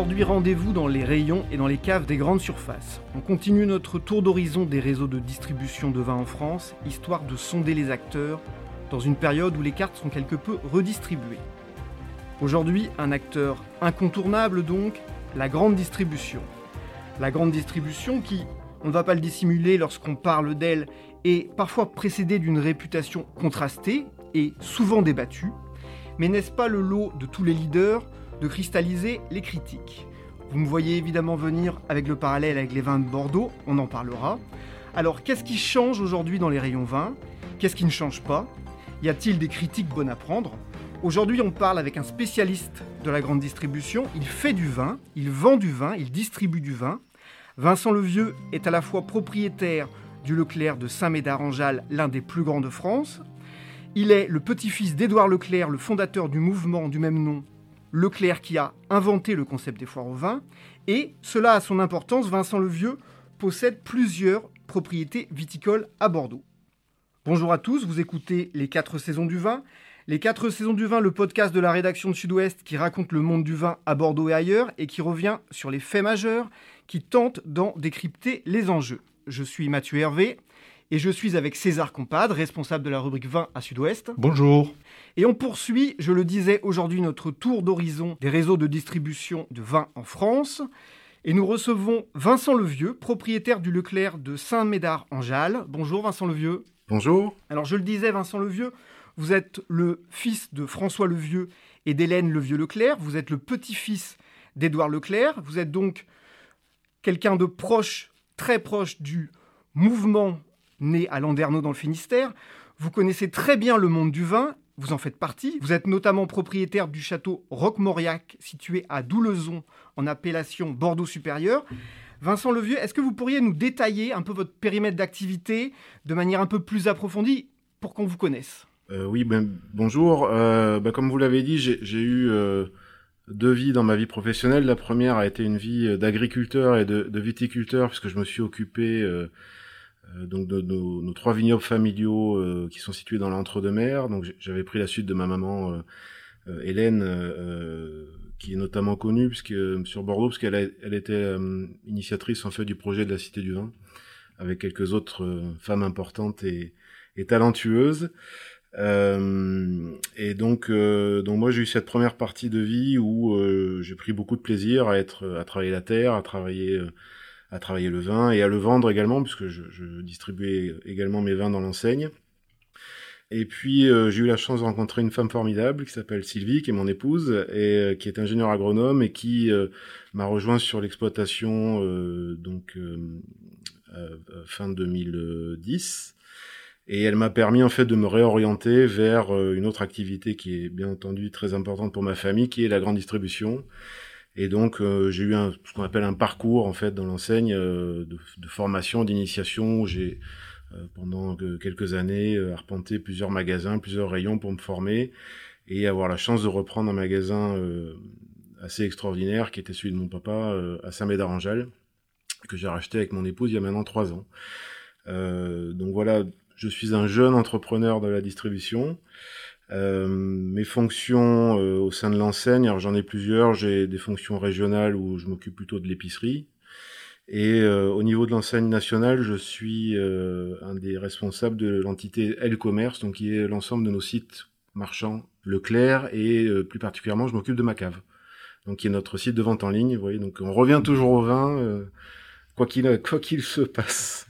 Aujourd'hui, rendez-vous dans les rayons et dans les caves des grandes surfaces. On continue notre tour d'horizon des réseaux de distribution de vin en France, histoire de sonder les acteurs dans une période où les cartes sont quelque peu redistribuées. Aujourd'hui, un acteur incontournable donc, la grande distribution. La grande distribution qui, on ne va pas le dissimuler lorsqu'on parle d'elle, est parfois précédée d'une réputation contrastée et souvent débattue. Mais n'est-ce pas le lot de tous les leaders de cristalliser les critiques Vous me voyez évidemment venir avec le parallèle avec les vins de Bordeaux, on en parlera. Alors qu'est-ce qui change aujourd'hui dans les rayons vins? Qu'est-ce qui ne change pas? Y a-t-il des critiques bonnes à prendre? Aujourd'hui, on parle avec un spécialiste de la grande distribution. Il fait du vin, il vend du vin, il distribue du vin. Vincent Levieux est à la fois propriétaire du Leclerc de Saint-Médard-en-Jalles, l'un des plus grands de France. Il est le petit-fils d'Édouard Leclerc, le fondateur du mouvement du même nom, Leclerc qui a inventé le concept des foires au vin. Et cela a son importance, Vincent Levieux possède plusieurs propriétés viticoles à Bordeaux. Bonjour à tous, vous écoutez Les 4 saisons du vin. Les 4 saisons du vin, le podcast de la rédaction de Sud-Ouest qui raconte le monde du vin à Bordeaux et ailleurs et qui revient sur les faits majeurs, qui tente d'en décrypter les enjeux. Je suis Mathieu Hervé et je suis avec César Compadre, responsable de la rubrique vin à Sud-Ouest. Bonjour. Et on poursuit, je le disais aujourd'hui, notre tour d'horizon des réseaux de distribution de vin en France. Et nous recevons Vincent Levieux, propriétaire du Leclerc de Saint-Médard en Jalles. Bonjour Vincent Levieux. Bonjour. Alors je le disais, Vincent Levieux, vous êtes le fils de François Levieux et d'Hélène Levieux-Leclerc. Vous êtes le petit-fils d'Édouard Leclerc. Vous êtes donc quelqu'un de proche, très proche du mouvement né à Landerneau dans le Finistère. Vous connaissez très bien le monde du vin, vous en faites partie. Vous êtes notamment propriétaire du château Roquemauriac, situé à Doulezon, en appellation Bordeaux supérieur. Vincent Levieux, est-ce que vous pourriez nous détailler un peu votre périmètre d'activité de manière un peu plus approfondie pour qu'on vous connaisse? Euh, Oui, ben, bonjour. Euh, ben, comme vous l'avez dit, j'ai eu euh, deux vies dans ma vie professionnelle. La première a été une vie d'agriculteur et de, de, viticulteur, puisque je me suis occupé donc de, nos, trois vignobles familiaux euh, qui sont situés dans l'entre-deux-mer. Donc j'avais pris la suite de ma maman euh, Hélène, qui est notamment connue puisque sur Bordeaux, parce qu'elle elle était initiatrice en fait du projet de la Cité du Vin, avec quelques autres femmes importantes et, et talentueuses. Euh, et donc, euh, donc moi j'ai eu cette première partie de vie où euh, j'ai pris beaucoup de plaisir à être, à travailler la terre, à travailler à travailler le vin et à le vendre également, puisque je, je distribuais également mes vins dans l'enseigne. Et puis euh, j'ai eu la chance de rencontrer une femme formidable qui s'appelle Sylvie, qui est mon épouse et euh, qui est ingénieure agronome et qui euh, m'a rejoint sur l'exploitation donc fin 2010. Et elle m'a permis en fait de me réorienter vers une autre activité qui est bien entendu très importante pour ma famille, qui est la grande distribution. Et donc euh, j'ai eu un, ce qu'on appelle un parcours en fait dans l'enseigne euh, de, de, formation, d'initiation. J'ai euh, pendant quelques années arpenté plusieurs magasins, plusieurs rayons pour me former et avoir la chance de reprendre un magasin assez extraordinaire qui était celui de mon papa à Saint-Médard-en-Jalles que j'ai racheté avec mon épouse il y a maintenant trois ans. donc voilà, je suis un jeune entrepreneur de la distribution. Euh, mes fonctions euh, au sein de l'enseigne, alors j'en ai plusieurs. J'ai des fonctions régionales où je m'occupe plutôt de l'épicerie. Et euh, au niveau de l'enseigne nationale, je suis un des responsables de l'entité L-Commerce, donc qui est l'ensemble de nos sites marchands Leclerc et plus particulièrement, je m'occupe de ma cave, donc qui est notre site de vente en ligne. Vous voyez, donc on revient toujours au vin, quoi qu'il quoi qu'il se passe.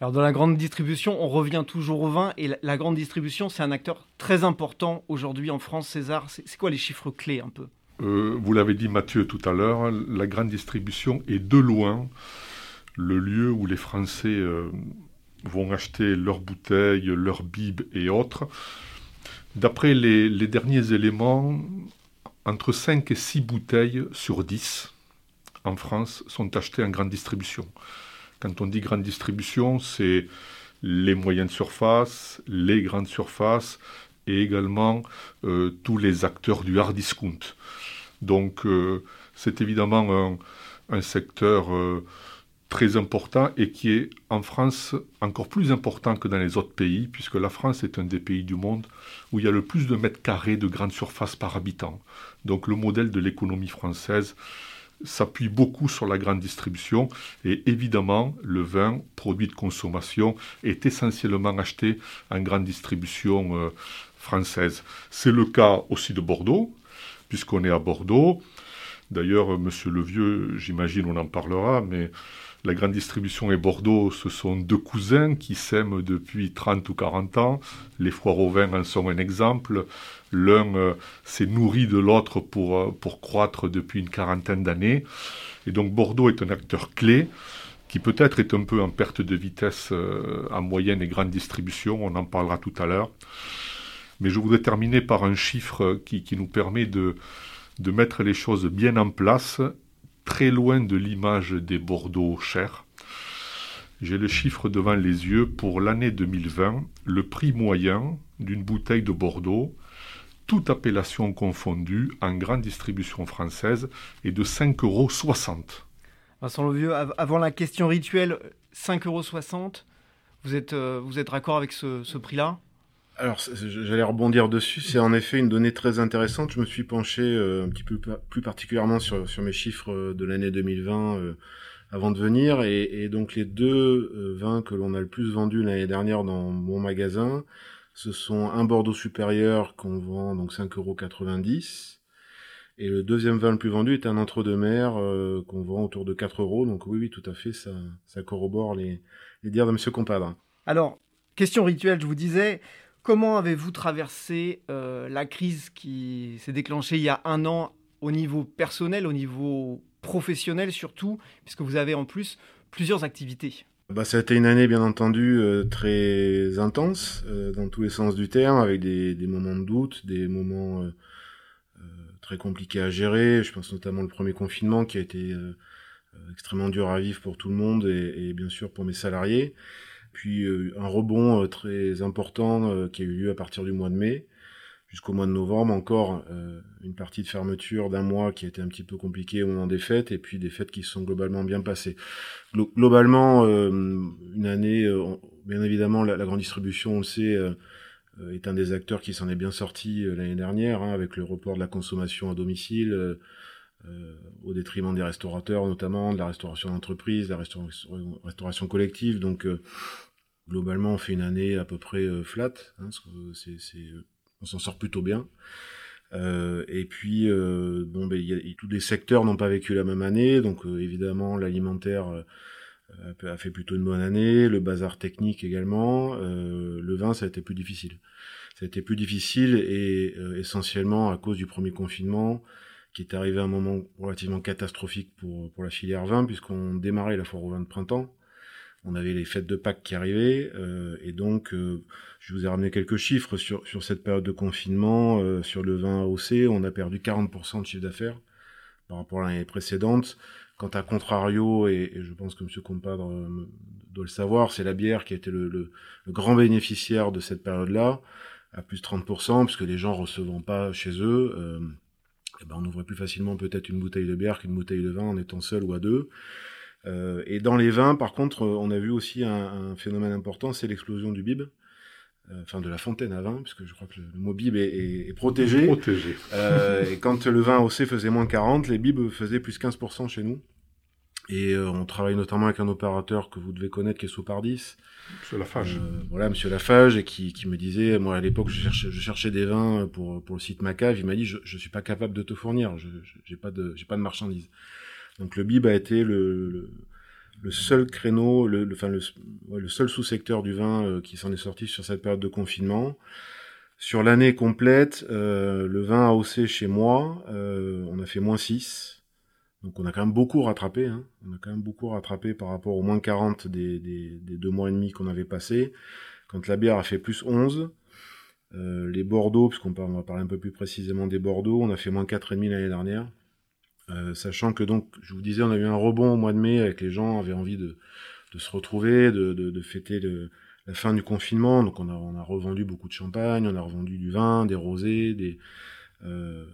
Alors dans la grande distribution, on revient toujours au vin et la, grande distribution, c'est un acteur très important aujourd'hui en France. César, c'est quoi les chiffres clés un peu? Euh, Vous l'avez dit Mathieu tout à l'heure, la grande distribution est de loin le lieu où les Français euh, vont acheter leurs bouteilles, leurs bibes et autres. D'après les, les, derniers éléments, entre 5 et 6 bouteilles sur 10 en France sont achetées en grande distribution. Quand on dit grande distribution, c'est les moyennes surfaces, les grandes surfaces et également euh, tous les acteurs du hard discount. Donc euh, c'est évidemment un, secteur euh, très important et qui est en France encore plus important que dans les autres pays, puisque la France est un des pays du monde où il y a le plus de mètres carrés de grandes surfaces par habitant. Donc le modèle de l'économie française s'appuie beaucoup sur la grande distribution et évidemment le vin, produit de consommation, est essentiellement acheté en grande distribution euh, française. C'est le cas aussi de Bordeaux, puisqu'on est à Bordeaux. D'ailleurs, Monsieur Levieux, j'imagine, on en parlera, mais la grande distribution et Bordeaux, ce sont deux cousins qui s'aiment depuis 30 ou 40 ans. Les foires au en sont un exemple. L'un euh, s'est nourri de l'autre pour, euh, pour croître depuis une quarantaine d'années. Et donc Bordeaux est un acteur clé qui peut-être est un peu en perte de vitesse euh, en moyenne et grande distribution. On en parlera tout à l'heure. Mais je voudrais terminer par un chiffre qui, qui nous permet de, de mettre les choses bien en place, très loin de l'image des Bordeaux chers. J'ai le chiffre devant les yeux pour l'année 2020. Le prix moyen d'une bouteille de Bordeaux, toute appellation confondue, en grande distribution française, est de 5,60 euros. Vincent Levieux, avant la question rituelle, 5,60 euros, vous êtes, euh, vous êtes avec ce prix-là? Alors, j'allais rebondir dessus. C'est en effet une donnée très intéressante. Je me suis penché euh, un petit peu plus particulièrement sur, sur mes chiffres euh, de l'année 2020 euh, avant de venir. Et, et donc, les deux vins que l'on a le plus vendus l'année dernière dans mon magasin, ce sont un Bordeaux supérieur qu'on vend donc 5,90 et le deuxième vin le plus vendu est un entre-deux-mer qu'on vend autour de 4 euros. Donc oui, oui, tout à fait, ça, ça corrobore les, les dires de Monsieur Compadre. Alors, question rituelle, je vous disais, Comment avez-vous traversé euh, la crise qui s'est déclenchée il y a un an au niveau personnel, au niveau professionnel surtout, puisque vous avez en plus plusieurs activités? Bah, ça a été une année bien entendu euh, très intense euh, dans tous les sens du terme, avec des, moments de doute, des moments très compliqués à gérer. Je pense notamment le premier confinement qui a été extrêmement dur à vivre pour tout le monde et bien sûr pour mes salariés puis euh, un rebond euh, très important euh, qui a eu lieu à partir du mois de mai jusqu'au mois de novembre, encore une partie de fermeture d'un mois qui a été un petit peu compliqué au moment des fêtes, et puis des fêtes qui se sont globalement bien passées. globalement, une année, bien évidemment, la, grande distribution, on le sait, est un des acteurs qui s'en est bien sorti l'année dernière, hein, avec le report de la consommation à domicile, au détriment des restaurateurs, notamment de la restauration d'entreprise, de la restauration, restauration collective. Donc, globalement, on fait une année à peu près euh, flat. Hein, on s'en sort plutôt bien. Euh, et puis, euh, bon, ben, tous les secteurs n'ont pas vécu la même année. Donc, euh, évidemment, l'alimentaire a fait plutôt une bonne année. Le bazar technique également. le vin, ça a été plus difficile. Ça a été plus difficile et essentiellement à cause du premier confinement qui est arrivé à un moment relativement catastrophique pour, pour la filière vin, puisqu'on démarrait la foire au vin de printemps on avait les fêtes de Pâques qui arrivaient, euh, et donc euh, je vous ai ramené quelques chiffres sur, sur cette période de confinement. Euh, sur le vin AOC, on a perdu 40% de chiffre d'affaires par rapport à l'année précédente. Quant à contrario, et, je pense que M. Compadre doit le savoir, c'est la bière qui a été le, grand bénéficiaire de cette période-là, à plus de 30%, puisque les gens recevant pas chez eux, eh ben on ouvrait plus facilement peut-être une bouteille de bière qu'une bouteille de vin en étant seul ou à deux. Euh, et dans les vins, par contre, euh, on a vu aussi un, phénomène important, c'est l'explosion du bib euh, enfin de la fontaine à vin, puisque je crois que le, mot bib est, protégé. protégé. et quand le vin OC faisait moins 40, les bibs faisaient plus 15% chez nous. Et on travaille notamment avec un opérateur que vous devez connaître, qui est Sopardis. Monsieur Lafage. voilà, Monsieur Lafage, et qui, qui me disait, moi à l'époque, je cherchais, je cherchais des vins pour, pour le site Macave. Il m'a dit, je, je suis pas capable de te fournir, je j'ai pas de, j'ai pas de marchandises. Donc le bib a été le, seul créneau, le, seul sous-secteur du vin euh, qui s'en est sorti sur cette période de confinement. Sur l'année complète, euh, le vin AOC chez moi, euh, on a fait moins 6. Donc on a quand même beaucoup rattrapé. Hein. On a quand même beaucoup rattrapé par rapport aux moins 40 des, des, deux mois et demi qu'on avait passé. Quand la bière a fait plus 11, euh, les Bordeaux, puisqu'on va parler un peu plus précisément des Bordeaux, on a fait moins 4,5 l'année dernière. Euh, sachant que donc, je vous disais, on a eu un rebond au mois de mai avec les gens avaient envie de, de se retrouver, de, de, de fêter le, la fin du confinement. Donc on a, on a revendu beaucoup de champagne, on a revendu du vin, des rosés, des, euh,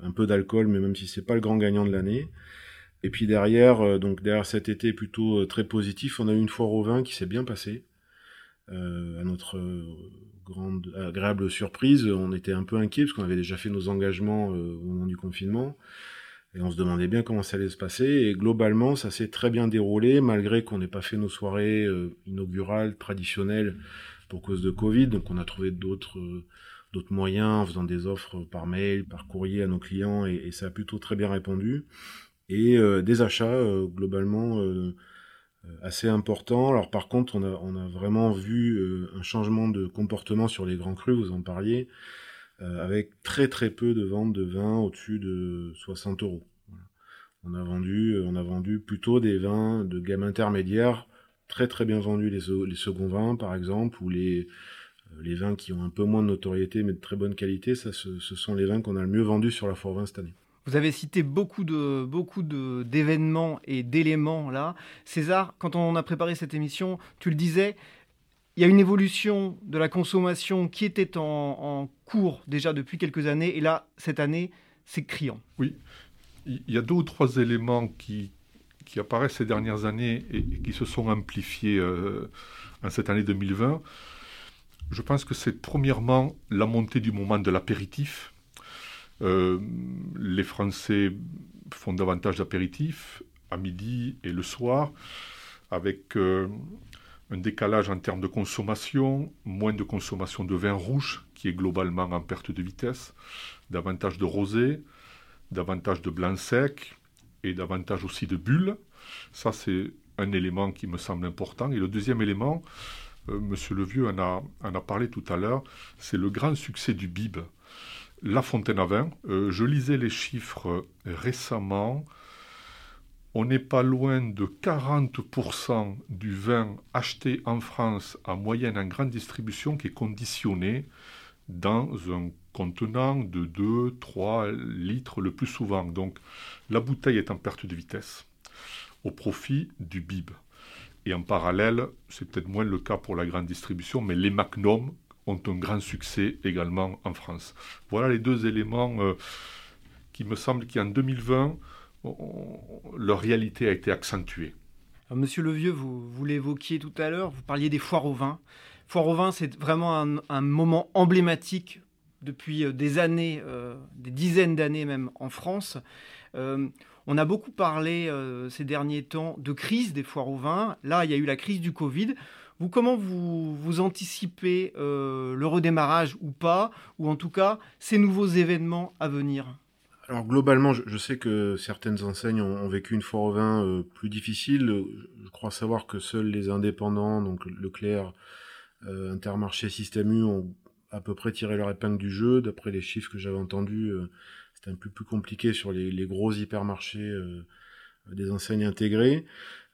un peu d'alcool, mais même si c'est pas le grand gagnant de l'année. Et puis derrière, euh, donc derrière cet été plutôt très positif, on a eu une foire au vin qui s'est bien passée. à notre grande agréable surprise, on était un peu inquiet parce qu'on avait déjà fait nos engagements au moment du confinement. Et on se demandait bien comment ça allait se passer. Et globalement, ça s'est très bien déroulé, malgré qu'on n'ait pas fait nos soirées euh, inaugurales, traditionnelles, pour cause de Covid. Donc on a trouvé d'autres euh, d'autres moyens en faisant des offres par mail, par courrier à nos clients, et, et ça a plutôt très bien répondu. Et euh, des achats, globalement, assez importants. Alors par contre, on a, on a vraiment vu un changement de comportement sur les grands crus, vous en parliez. Euh, avec très très peu de ventes de vins au-dessus de 60 euros. On a vendu, euh, on a vendu plutôt des vins de gamme intermédiaire, très très bien vendus les, seconds vins par exemple, ou les, euh, les vins qui ont un peu moins de notoriété mais de très bonne qualité, ça ce, sont les vins qu'on a le mieux vendus sur la Foire Vin cette année. Vous avez cité beaucoup de beaucoup d'événements et d'éléments là. César, quand on a préparé cette émission, tu le disais, il y a une évolution de la consommation qui était en, cours déjà depuis quelques années, et là, cette année, c'est criant. Oui, il y a deux ou trois éléments qui, apparaissent ces dernières années et, qui se sont amplifiés euh, en cette année 2020. Je pense que c'est premièrement la montée du moment de l'apéritif. Euh, les Français font davantage d'apéritifs à midi et le soir, avec euh, un décalage en termes de consommation, moins de consommation de vin rouge, qui est globalement en perte de vitesse, davantage de rosé, davantage de blanc sec et davantage aussi de bulles. Ça, c'est un élément qui me semble important. Et le deuxième élément, euh, Monsieur Levieux en a, parlé tout à l'heure, c'est le grand succès du bib. La Fontaine à vin, euh, je lisais les chiffres récemment, on n'est pas loin de 40% du vin acheté en France en moyenne en grande distribution qui est conditionné dans un contenant de 2-3 litres le plus souvent. Donc la bouteille est en perte de vitesse au profit du bib. Et en parallèle, c'est peut-être moins le cas pour la grande distribution, mais les Magnum ont un grand succès également en France. Voilà les deux éléments euh, qui me semblent qu'en 2020, leur réalité a été accentuée. Monsieur Levieux, vous, vous l'évoquiez tout à l'heure, vous parliez des foires au vin. Foire au vin, c'est vraiment un, moment emblématique depuis euh, des années, euh, des dizaines d'années même en France. Euh, on a beaucoup parlé ces derniers temps de crise des foires au vin. Là, il y a eu la crise du Covid. Vous, comment vous, vous anticipez le redémarrage ou pas, ou en tout cas ces nouveaux événements à venir? Alors globalement, je, sais que certaines enseignes ont, vécu une foire au vin euh, plus difficile. Je crois savoir que seuls les indépendants, donc Leclerc, euh, Intermarché, Système U, ont à peu près tiré leur épingle du jeu. D'après les chiffres que j'avais entendus, euh, c'était un peu plus compliqué sur les, gros hypermarchés des enseignes intégrées.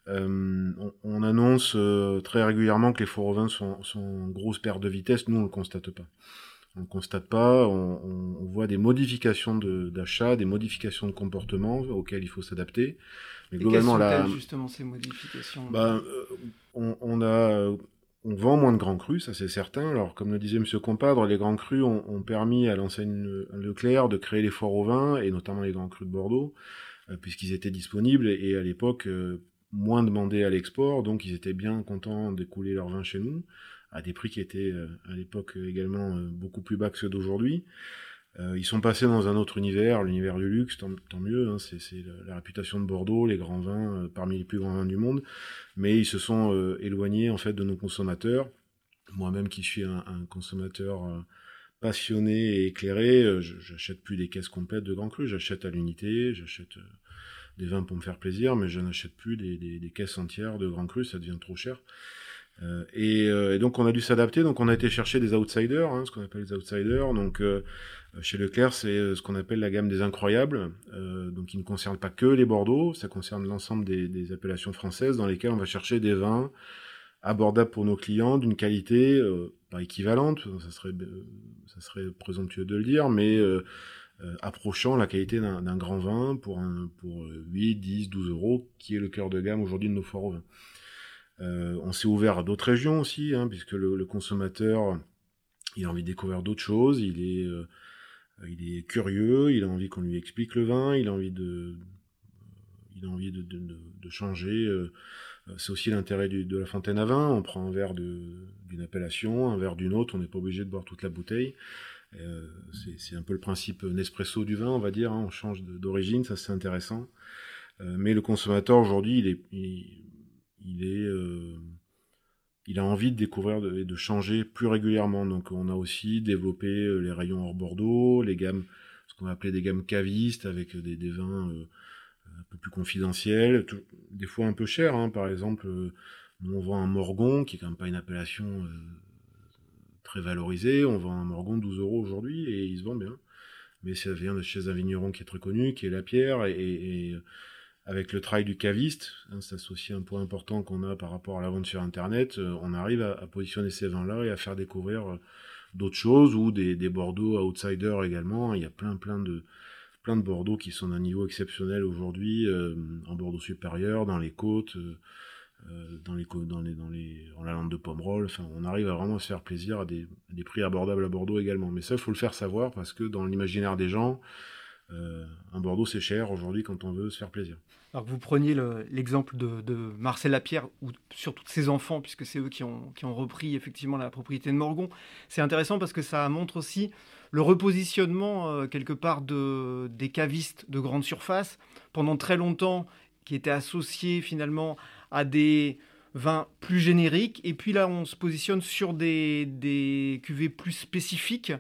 On, annonce très régulièrement que les foires au vin sont, sont en grosse perte de vitesse. Nous, on le constate pas on ne constate pas, on, voit des modifications d'achat, des modifications de comportement auxquelles il faut s'adapter. Mais globalement, là, justement ces modifications ben, euh, on, a, on vend moins de grands crus, ça c'est certain. Alors, comme le disait Monsieur Compadre, les grands crus ont, permis à l'enseigne Leclerc de créer les foires au vin, et notamment les grands crus de Bordeaux, euh, puisqu'ils étaient disponibles, et, à l'époque, euh, moins demandés à l'export, donc ils étaient bien contents d'écouler leur vin chez nous à des prix qui étaient euh, à l'époque également euh, beaucoup plus bas que ceux d'aujourd'hui. Euh, ils sont passés dans un autre univers, l'univers du luxe, tant, mieux, hein, c'est la, réputation de Bordeaux, les grands vins, parmi les plus grands vins du monde, mais ils se sont éloignés en fait de nos consommateurs. Moi-même qui suis un, consommateur passionné et éclairé, j'achète plus des caisses complètes de grands crus, j'achète à l'unité, j'achète des vins pour me faire plaisir, mais je n'achète plus des, des, caisses entières de grands crus, ça devient trop cher. Euh, euh, et, donc on a dû s'adapter, donc on a été chercher des outsiders, hein, ce qu'on appelle les outsiders. Donc euh, chez Leclerc, c'est ce qu'on appelle la gamme des incroyables, donc qui ne concerne pas que les Bordeaux, ça concerne l'ensemble des, appellations françaises dans lesquelles on va chercher des vins abordables pour nos clients, d'une qualité pas équivalente, ça serait, ça serait présomptueux de le dire, mais approchant la qualité d'un grand vin pour, un, pour 8, 10, 12 euros, qui est le cœur de gamme aujourd'hui de nos foires au vin. Euh, on s'est ouvert à d'autres régions aussi, hein, puisque le, consommateur, il a envie de découvrir d'autres choses, il est, euh, il est curieux, il a envie qu'on lui explique le vin, il a envie de, il changer. Euh, c'est aussi l'intérêt de la fontaine à vin. On prend un verre d'une appellation, un verre d'une autre, on n'est pas obligé de boire toute la bouteille. c'est un peu le principe Nespresso du vin, on va dire. Hein, on change d'origine, ça c'est intéressant. mais le consommateur aujourd'hui, il est, il, est, il a envie de découvrir et de, changer plus régulièrement. Donc on a aussi développé les rayons hors Bordeaux, les gammes, ce qu'on appeler des gammes cavistes avec des, vins un peu plus confidentiels, des fois un peu chers. Hein. Par exemple, nous on vend un Morgon qui est quand même pas une appellation très valorisé. On vend un Morgon 12 euros aujourd'hui et il se vend bien. Mais ça vient de chez un vigneron qui est très connu, qui est la pierre. Et, avec le travail du caviste, hein, c'est aussi un point important qu'on a par rapport à la vente sur Internet, euh, on arrive à, positionner ces vins-là et à faire découvrir euh, d'autres choses ou des, Bordeaux outsiders également. Il y a plein plein de plein de Bordeaux qui sont d'un niveau exceptionnel aujourd'hui, euh, en Bordeaux supérieur, dans les côtes. Euh, dans les dans les dans les en la lande de Pomerol. Enfin, on arrive à vraiment se faire plaisir à des, des prix abordables à Bordeaux également. Mais ça, il faut le faire savoir parce que dans l'imaginaire des gens, euh, un Bordeaux c'est cher aujourd'hui quand on veut se faire plaisir. Alors que vous preniez l'exemple de, Marcel Lapierre ou surtout de ses enfants, puisque c'est eux qui ont, repris effectivement la propriété de Morgon. C'est intéressant parce que ça montre aussi le repositionnement euh, quelque part de, des cavistes de grande surface pendant très longtemps qui étaient associés finalement à des vins plus génériques. Et puis là, on se positionne sur des, des cuvées plus spécifiques.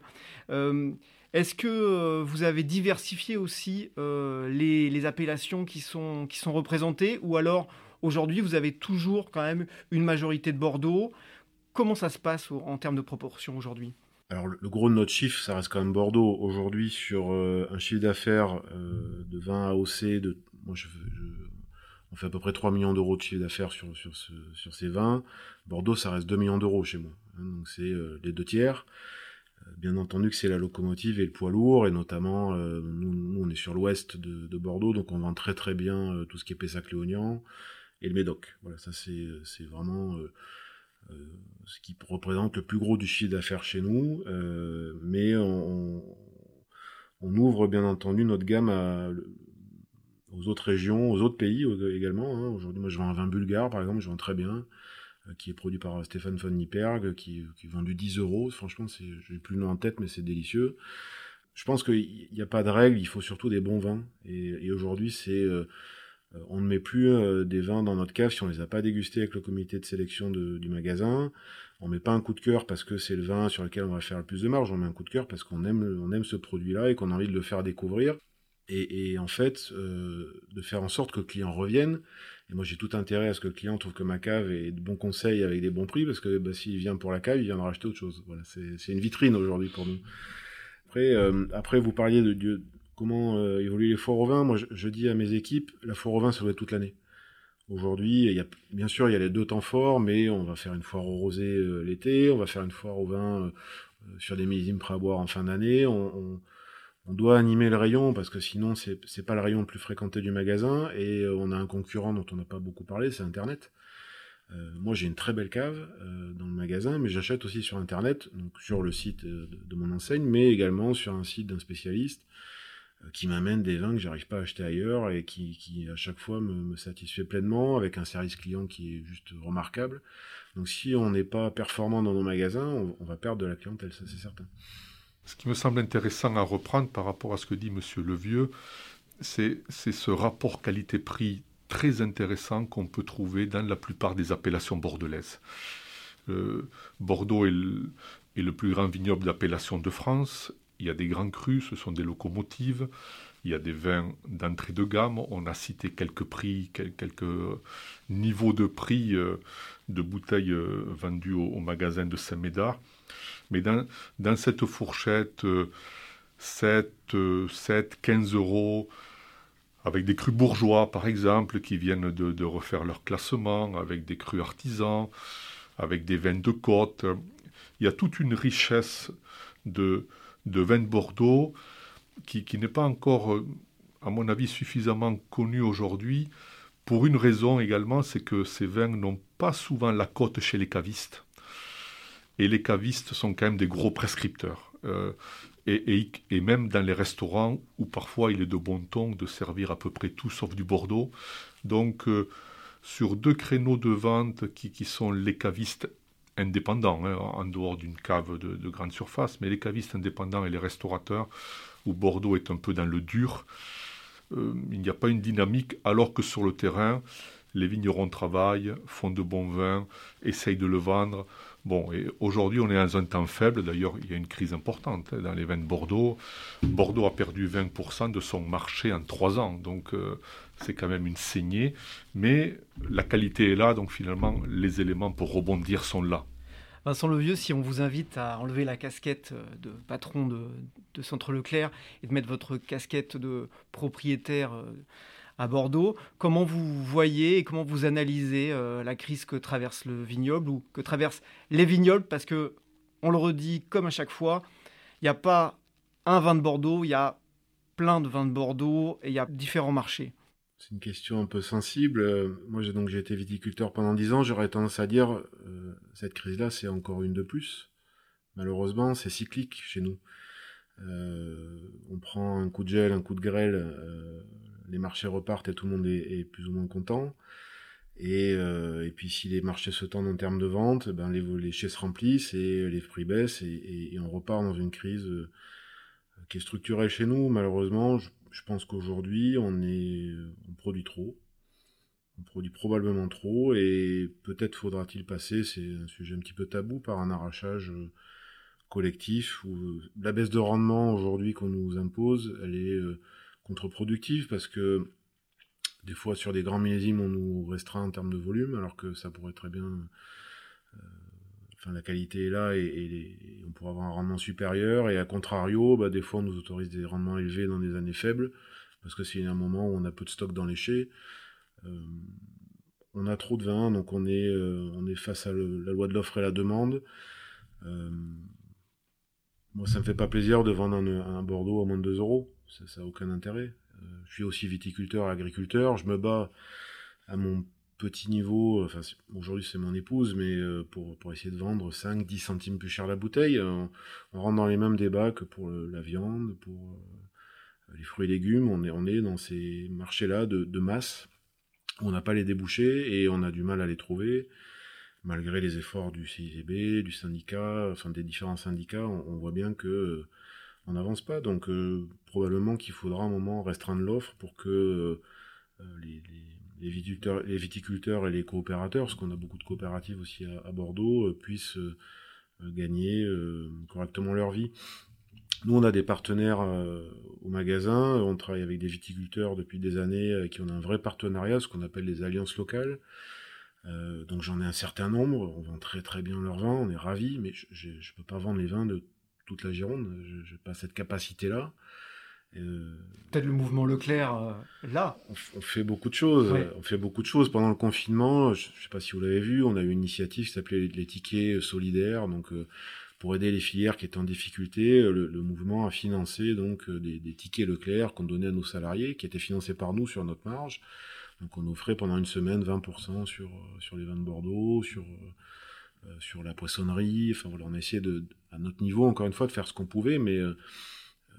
Euh, est-ce que euh, vous avez diversifié aussi euh, les, appellations qui sont, représentées? Ou alors, aujourd'hui, vous avez toujours quand même une majorité de Bordeaux? Comment ça se passe en termes de proportion aujourd'hui? Alors le gros de notre chiffre, ça reste quand même Bordeaux. Aujourd'hui, sur un chiffre d'affaires de 20 AOC, de, moi on fait à peu près 3 millions d'euros de chiffre d'affaires sur, sur, ces vins. Bordeaux, ça reste 2 millions d'euros chez moi. Hein, donc c'est euh, les deux tiers. Euh, bien entendu que c'est la locomotive et le poids lourd, et notamment, euh, nous, on est sur l'ouest de, Bordeaux, donc on vend très très bien tout ce qui est Pessac-Léognan et le Médoc. Voilà, ça c'est, vraiment ce qui représente le plus gros du chiffre d'affaires chez nous, mais on, ouvre bien entendu notre gamme aux autres régions, aux autres pays également. Hein. Aujourd'hui, moi, je vends un vin bulgare, par exemple, je vends très bien, euh, qui est produit par euh, Stéphane von Nipperg, qui, qui est vendu 10 euros. Franchement, c'est, j'ai plus le nom en tête, mais c'est délicieux. Je pense qu'il n'y a pas de règle, il faut surtout des bons vins. Et, aujourd'hui, c'est, euh, on ne met plus des vins dans notre cave si on les a pas dégustés avec le comité de sélection du magasin. On met pas un coup de cœur parce que c'est le vin sur lequel on va faire le plus de marge. On met un coup de cœur parce qu'on aime, on aime ce produit-là et qu'on a envie de le faire découvrir et, en fait euh, de faire en sorte que le client revienne. Et moi j'ai tout intérêt à ce que le client trouve que ma cave est de bons conseils avec des bons prix parce que bah, s'il vient pour la cave, il viendra acheter autre chose. Voilà, c'est une vitrine aujourd'hui pour nous. Après, euh, après vous parliez de, comment euh, évoluer les foires au vin. Moi je, dis à mes équipes, la foire au vin ça doit être toute l'année. Aujourd'hui, bien sûr, il y a les deux temps forts, mais on va faire une foire au rosé l'été, on va faire une foire au vin sur des millésimes prêts à boire en fin d'année. On doit animer le rayon parce que sinon c'est pas le rayon le plus fréquenté du magasin et euh, on a un concurrent dont on n'a pas beaucoup parlé, c'est Internet. Euh, moi j'ai une très belle cave euh, dans le magasin, mais j'achète aussi sur Internet, donc sur le site de, mon enseigne, mais également sur un site d'un spécialiste qui m'amène des vins que j'arrive pas à acheter ailleurs et qui, qui à chaque fois me, satisfait pleinement avec un service client qui est juste remarquable. Donc si on n'est pas performant dans nos magasins, on va perdre de la clientèle, ça c'est certain. Ce qui me semble intéressant à reprendre par rapport à ce que dit M. Levieux, c'est ce rapport qualité-prix très intéressant qu'on peut trouver dans la plupart des appellations bordelaises. Euh, Bordeaux est le, plus grand vignoble d'appellation de France. Il y a des grands crus, ce sont des locomotives. Il y a des vins d'entrée de gamme. On a cité quelques prix, quelques niveaux de prix euh, de bouteilles euh, vendues au, au magasin de Saint-Médard. Mais dans, cette fourchette, 7, 7, 15 euros, avec des crus bourgeois, par exemple, qui viennent de, refaire leur classement, avec des crus artisans, avec des vins de côte. Il y a toute une richesse de, de vins de Bordeaux qui, qui n'est pas encore, à mon avis, suffisamment connue aujourd'hui, pour une raison également, c'est que ces vins n'ont pas souvent la cote chez les cavistes. Et les cavistes sont quand même des gros prescripteurs. Euh, et, même dans les restaurants où parfois il est de bon ton de servir à peu près tout sauf du Bordeaux. Donc euh, sur deux créneaux de vente qui, qui, sont les cavistes indépendants, hein, en dehors d'une cave de, grande surface, mais les cavistes indépendants et les restaurateurs, où Bordeaux est un peu dans le dur, euh, il n'y a pas une dynamique, alors que sur le terrain, les vignerons travaillent, font de bons vins, essayent de le vendre. Bon, et aujourd'hui, on est dans un temps faible. D'ailleurs, il y a une crise importante hein, dans les vins de Bordeaux. Bordeaux a perdu 20% de son marché en trois ans. Donc, euh, c'est quand même une saignée. Mais la qualité est là. Donc, finalement, les éléments pour rebondir sont là. Vincent Levieux, si on vous invite à enlever la casquette euh, de patron de, de Centre Leclerc et de mettre votre casquette de propriétaire euh, à Bordeaux. Comment vous voyez et comment vous analysez euh, la crise que traverse le vignoble ou que traversent les vignobles? Parce que, on le redit comme à chaque fois, il n'y a pas un vin de Bordeaux, il y a plein de vins de Bordeaux et il y a différents marchés. C'est une question un peu sensible. Euh, moi, j'ai donc été viticulteur pendant dix ans. J'aurais tendance à dire euh, cette crise-là, c'est encore une de plus. Malheureusement, c'est cyclique chez nous. On prend un coup de gel, un coup de grêle les marchés repartent et tout le monde est, plus ou moins content. Euh, et, puis si les marchés se tendent en termes de vente, ben les, les se remplissent et les prix baissent et, on repart dans une crise euh, qui est structurelle chez nous. Malheureusement, je, pense qu'aujourd'hui on on produit trop, on produit probablement trop et peut-être faudra-t-il passer, c'est un sujet un petit peu tabou, par un arrachage euh, collectif ou la baisse de rendement aujourd'hui qu'on nous impose, elle est contre-productive parce que des fois sur des grands millésimes on nous restreint en termes de volume alors que ça pourrait très bien euh, enfin la qualité est là et, on pourrait avoir un rendement supérieur et à contrario bah, des fois on nous autorise des rendements élevés dans des années faibles parce que c'est un moment où on a peu de stock dans les chais. Euh, on a trop de vin donc on est euh, on est face à la loi de l'offre et la demande moi ça me fait pas plaisir de vendre un, Bordeaux à moins de 2 euros. Ça n'a aucun intérêt. Euh, je suis aussi viticulteur, agriculteur, je me bats à mon petit niveau, enfin aujourd'hui c'est mon épouse, mais euh, pour, pour essayer de vendre 5-10 centimes plus cher la bouteille, on, rentre dans les mêmes débats que pour la viande, pour euh, les fruits et légumes, on est, on est dans ces marchés-là de, de masse, on n'a pas les débouchés et on a du mal à les trouver, malgré les efforts du CICB, du syndicat, enfin des différents syndicats, on voit bien que on n'avance pas. Donc euh, probablement qu'il faudra un moment restreindre l'offre pour que euh, les, viticulteurs, et les coopérateurs, parce qu'on a beaucoup de coopératives aussi à, Bordeaux, euh, puissent gagner correctement leur vie. Nous, on a des partenaires au magasin, on travaille avec des viticulteurs depuis des années qui ont un vrai partenariat, ce qu'on appelle les alliances locales. Donc j'en ai un certain nombre, on vend très très bien leurs vins, on est ravis, mais je ne peux pas vendre les vins de toute la Gironde. Je n'ai pas cette capacité-là. Euh, Peut-être le mouvement Leclerc euh, là. On, fait beaucoup de choses. On fait beaucoup de choses pendant le confinement. Je, ne sais pas si vous l'avez vu, on a eu une initiative qui s'appelait les tickets solidaires. Donc euh, pour aider les filières qui étaient en difficulté, le, mouvement a financé donc des, tickets Leclerc qu'on donnait à nos salariés, qui étaient financés par nous sur notre marge. Donc on offrait pendant une semaine 20% sur sur les vins de Bordeaux, sur euh, sur la poissonnerie. Enfin voilà, on a essayé de, à notre niveau, encore une fois, de faire ce qu'on pouvait, mais euh, euh,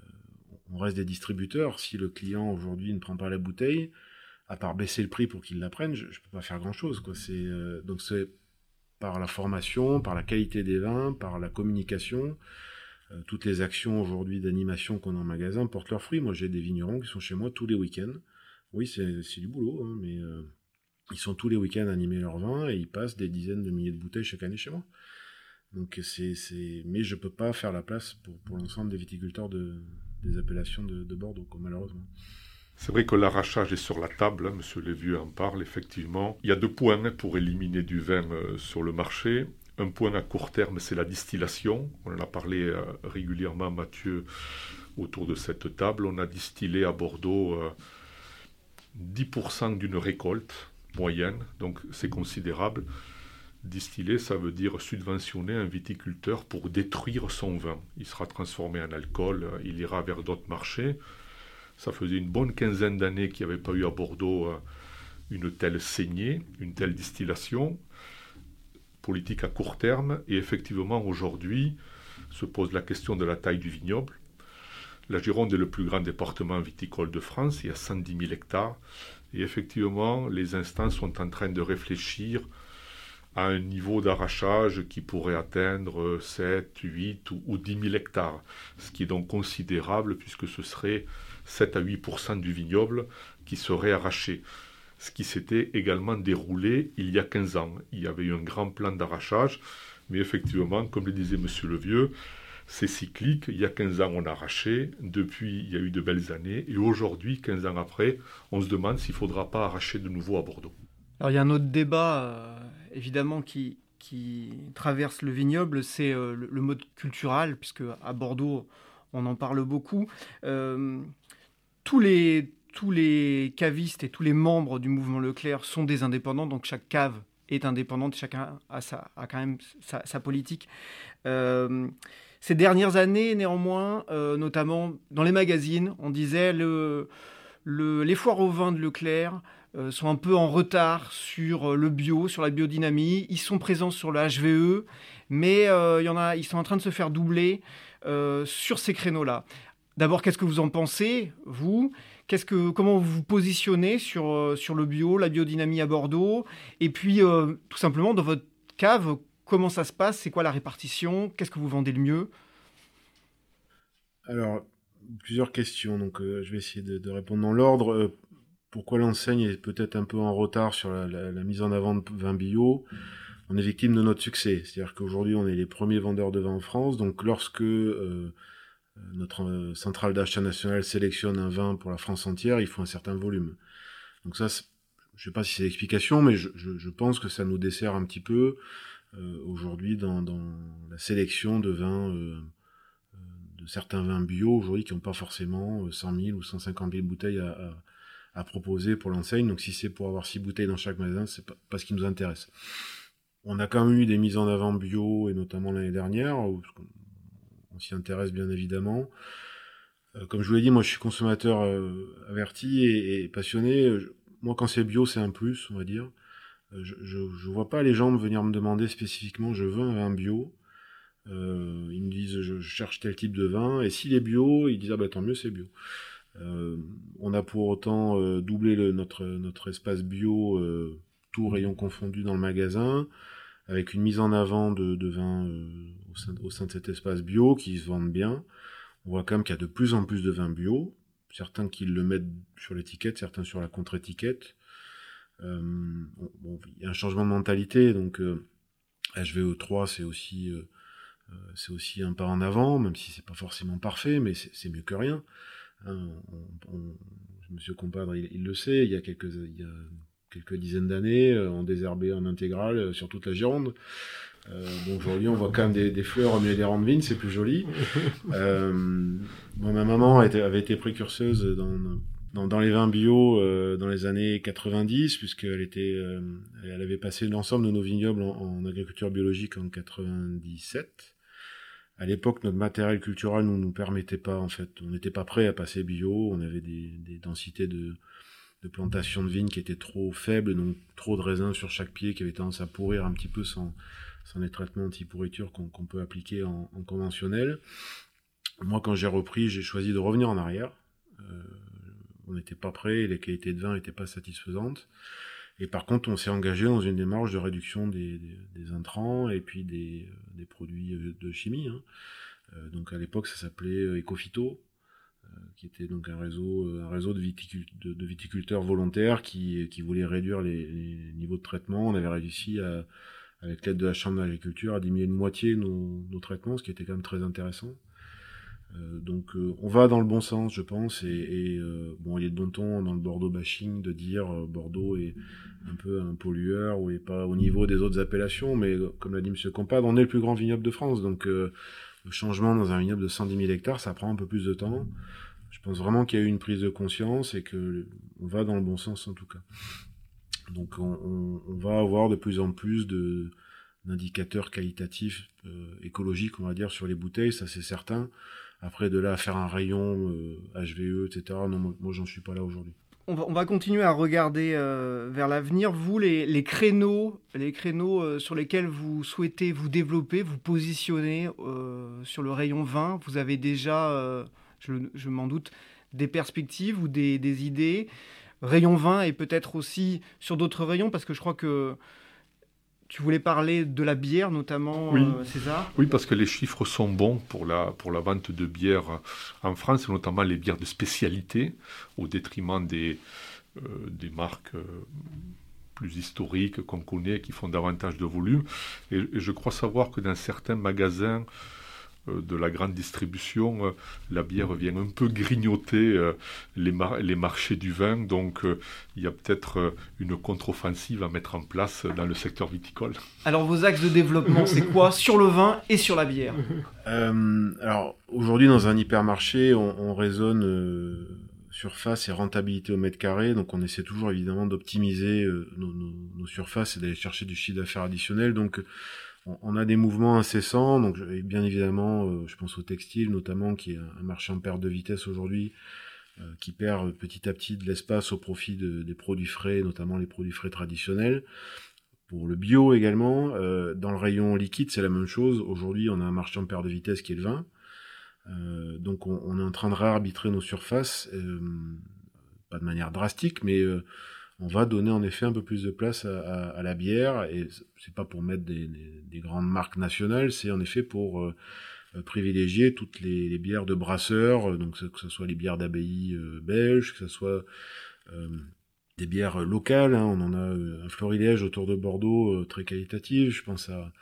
on reste des distributeurs. Si le client aujourd'hui ne prend pas la bouteille, à part baisser le prix pour qu'il la prenne, je, ne peux pas faire grand chose. Quoi. C'est, donc c'est par la formation, par la qualité des vins, par la communication. toutes les actions aujourd'hui d'animation qu'on a en magasin portent leurs fruits. Moi, j'ai des vignerons qui sont chez moi tous les week-ends. Oui, c'est, du boulot, hein, mais ils sont tous les week-ends animés leur vin et ils passent des dizaines de milliers de bouteilles chaque année chez moi. Donc c'est. Mais je peux pas faire la place pour, l'ensemble des viticulteurs de, des appellations de, de Bordeaux, malheureusement. C'est vrai que l'arrachage est sur la table, hein, Monsieur Lévieux en parle effectivement. Il y a deux points pour éliminer du vin euh, sur le marché. Un point à court terme, c'est la distillation. On en a parlé euh, régulièrement, Mathieu, autour de cette table. On a distillé à Bordeaux 10% euh, d'une récolte moyenne, donc c'est considérable. Distiller, ça veut dire subventionner un viticulteur pour détruire son vin. Il sera transformé en alcool, il ira vers d'autres marchés. Ça faisait une bonne quinzaine d'années qu'il n'y avait pas eu à Bordeaux euh, une telle saignée, une telle distillation. Politique à court terme. Et effectivement, aujourd'hui, se pose la question de la taille du vignoble. La Gironde est le plus grand département viticole de France, il y a 110 000 hectares. Et effectivement, les instances sont en train de réfléchir à un niveau d'arrachage qui pourrait atteindre 7, 8 ou, 10 000 hectares, ce qui est donc considérable puisque ce serait 7 à 8% du vignoble qui serait arraché. Ce qui s'était également déroulé il y a 15 ans. Il y avait eu un grand plan d'arrachage, mais effectivement, comme le disait M. Levieux, c'est cyclique. Il y a 15 ans, on a arraché. Depuis, il y a eu de belles années. Et aujourd'hui, 15 ans après, on se demande s'il ne faudra pas arracher de nouveau à Bordeaux. Alors, il y a un autre débat, euh, évidemment, qui, traverse le vignoble, c'est euh, le, mode culturel, puisque à Bordeaux, on en parle beaucoup. Euh, tous les tous les cavistes et tous les membres du mouvement Leclerc sont des indépendants, donc chaque cave est indépendante, chacun a, sa, a quand même sa, politique. Ces dernières années, néanmoins, euh, notamment dans les magazines, on disait le, les foires au vin de Leclerc euh, sont un peu en retard sur euh, le bio, sur la biodynamie. Ils sont présents sur le HVE, mais y en a, ils sont en train de se faire doubler sur ces créneaux-là. D'abord, qu'est-ce que vous en pensez, vous? Comment vous vous positionnez sur, sur le bio, la biodynamie à Bordeaux? Et puis, tout simplement, dans votre cave, Comment ça se passe? C'est quoi la répartition? Qu'est-ce que vous vendez le mieux? Alors, plusieurs questions. Donc, euh, je vais essayer de, répondre dans l'ordre. Euh, pourquoi l'enseigne est peut-être un peu en retard sur la, mise en avant de vin bio? On est victime de notre succès. C'est-à-dire qu'aujourd'hui, on est les premiers vendeurs de vin en France. Donc, lorsque euh, notre centrale d'achat nationale sélectionne un vin pour la France entière, il faut un certain volume. Donc ça, je ne sais pas si c'est l'explication, mais je, je, pense que ça nous dessert un petit peu. Euh, aujourd'hui dans, la sélection de vins, euh, euh, de certains vins bio aujourd'hui qui n'ont pas forcément 100 000 ou 150 000 bouteilles à, proposer pour l'enseigne. Donc si c'est pour avoir 6 bouteilles dans chaque magasin, c'est pas, pas ce qui nous intéresse. On a quand même eu des mises en avant bio et notamment l'année dernière, où on s'y intéresse bien évidemment. comme je vous l'ai dit, moi je suis consommateur averti et, passionné. Moi quand c'est bio, c'est un plus, on va dire je, je, vois pas les gens venir me demander spécifiquement je veux un vin bio. Euh, ils me disent je, cherche tel type de vin et s'il est bio, ils disent ah bah tant mieux c'est bio. Euh, on a pour autant euh, doublé le, notre espace bio, tout rayon confondu dans le magasin, avec une mise en avant de, de vins au sein, au, sein, de cet espace bio qui se vendent bien. On voit quand même qu'il y a de plus en plus de vins bio, certains qui le mettent sur l'étiquette, certains sur la contre-étiquette. Euh, bon, il y a un changement de mentalité, donc HVE3 c'est aussi euh, euh, c'est aussi un pas en avant, même si c'est pas forcément parfait, mais c'est mieux que rien. Hein, Monsieur Compadre, il, le sait, il y a quelques, il y a quelques dizaines d'années, on désherbait en intégrale sur toute la Gironde. Euh, bon, aujourd'hui, on voit quand même des, des fleurs au milieu des rangs de vignes, c'est plus joli. Euh, bon, ma maman était, avait été précurseuse dans, dans, les vins bio euh, dans les années 90, puisqu'elle était, euh, elle avait passé l'ensemble de nos vignobles en, agriculture biologique en 97. À l'époque, notre matériel culturel ne nous, permettait pas, en fait, on n'était pas prêt à passer bio, on avait des, des densités de, de plantation de vignes qui étaient trop faibles, donc trop de raisins sur chaque pied qui avait tendance à pourrir un petit peu sans, sans les traitements anti-pourriture qu'on peut appliquer en, en, conventionnel. Moi, quand j'ai repris, j'ai choisi de revenir en arrière. Euh, on n'était pas prêt, les qualités de vin n'étaient pas satisfaisantes. Et par contre, on s'est engagé dans une démarche de réduction des, intrants et puis des, euh, produits euh, de chimie. Hein. Euh, donc à l'époque, ça s'appelait Ecofito, qui était donc un réseau, de, viticulteurs volontaires qui, voulaient réduire les, niveaux de traitement. On avait réussi avec l'aide de la Chambre d'agriculture à diminuer de moitié nos, traitements, ce qui était quand même très intéressant. Euh, donc euh, on va dans le bon sens, je pense, et, euh, bon, il est de bon ton dans le Bordeaux bashing de dire Bordeaux est un peu un pollueur ou est pas au niveau des autres appellations, mais comme l'a dit Monsieur Compad, on est le plus grand vignoble de France, donc le changement dans un vignoble de 110 000 hectares, ça prend un peu plus de temps. Je pense vraiment qu'il y a eu une prise de conscience et que on va dans le bon sens en tout cas. Donc on, on va avoir de plus en plus de d'indicateurs qualitatifs écologiques, on va dire, sur les bouteilles, ça c'est certain. Après, de là à faire un rayon HVE, euh, etc., non, moi, j'en suis pas là aujourd'hui. On va, on va, continuer à regarder euh, vers l'avenir. Vous, les, les, créneaux, les créneaux euh, sur lesquels vous souhaitez vous développer, vous positionner sur le rayon 20, vous avez déjà, je, je m'en doute, des perspectives ou des, des idées Rayon 20 et peut-être aussi sur d'autres rayons, parce que je crois que Tu voulais parler de la bière notamment, oui. César Oui, parce que les chiffres sont bons pour la, pour la vente de bière en France, notamment les bières de spécialité, au détriment des, des marques plus historiques qu'on connaît, qui font davantage de volume. Et, je crois savoir que dans certains magasins euh, de la grande distribution, euh, la bière vient un peu grignoter euh, les, les, marchés du vin. Donc il y a peut-être une contre-offensive à mettre en place dans le secteur viticole. Alors vos axes de développement, c'est quoi? Sur le vin et sur la bière Alors aujourd'hui, dans un hypermarché, on, on raisonne surface et rentabilité au mètre carré. Donc on essaie toujours évidemment d'optimiser euh, nos, surfaces et d'aller chercher du chiffre d'affaires additionnel. Donc on, a des mouvements incessants. Donc bien évidemment, euh, je pense au textile notamment, qui est un marché en perte de vitesse aujourd'hui, euh, qui perd petit à petit de l'espace au profit des produits frais, notamment les produits frais traditionnels. Pour le bio également, dans le rayon liquide, c'est la même chose. Aujourd'hui, on a un marché en perte de vitesse qui est le vin. Euh, donc on, est en train de réarbitrer nos surfaces, euh, pas de manière drastique, mais euh, on va donner en effet un peu plus de place à, la bière. Et c'est pas pour mettre des, grandes marques nationales, c'est en effet pour privilégier toutes les, bières de brasseurs, donc que ce soit les bières d'abbaye belges, que ce soit des bières locales. Hein. on en a un florilège autour de Bordeaux très qualitatif. Je pense à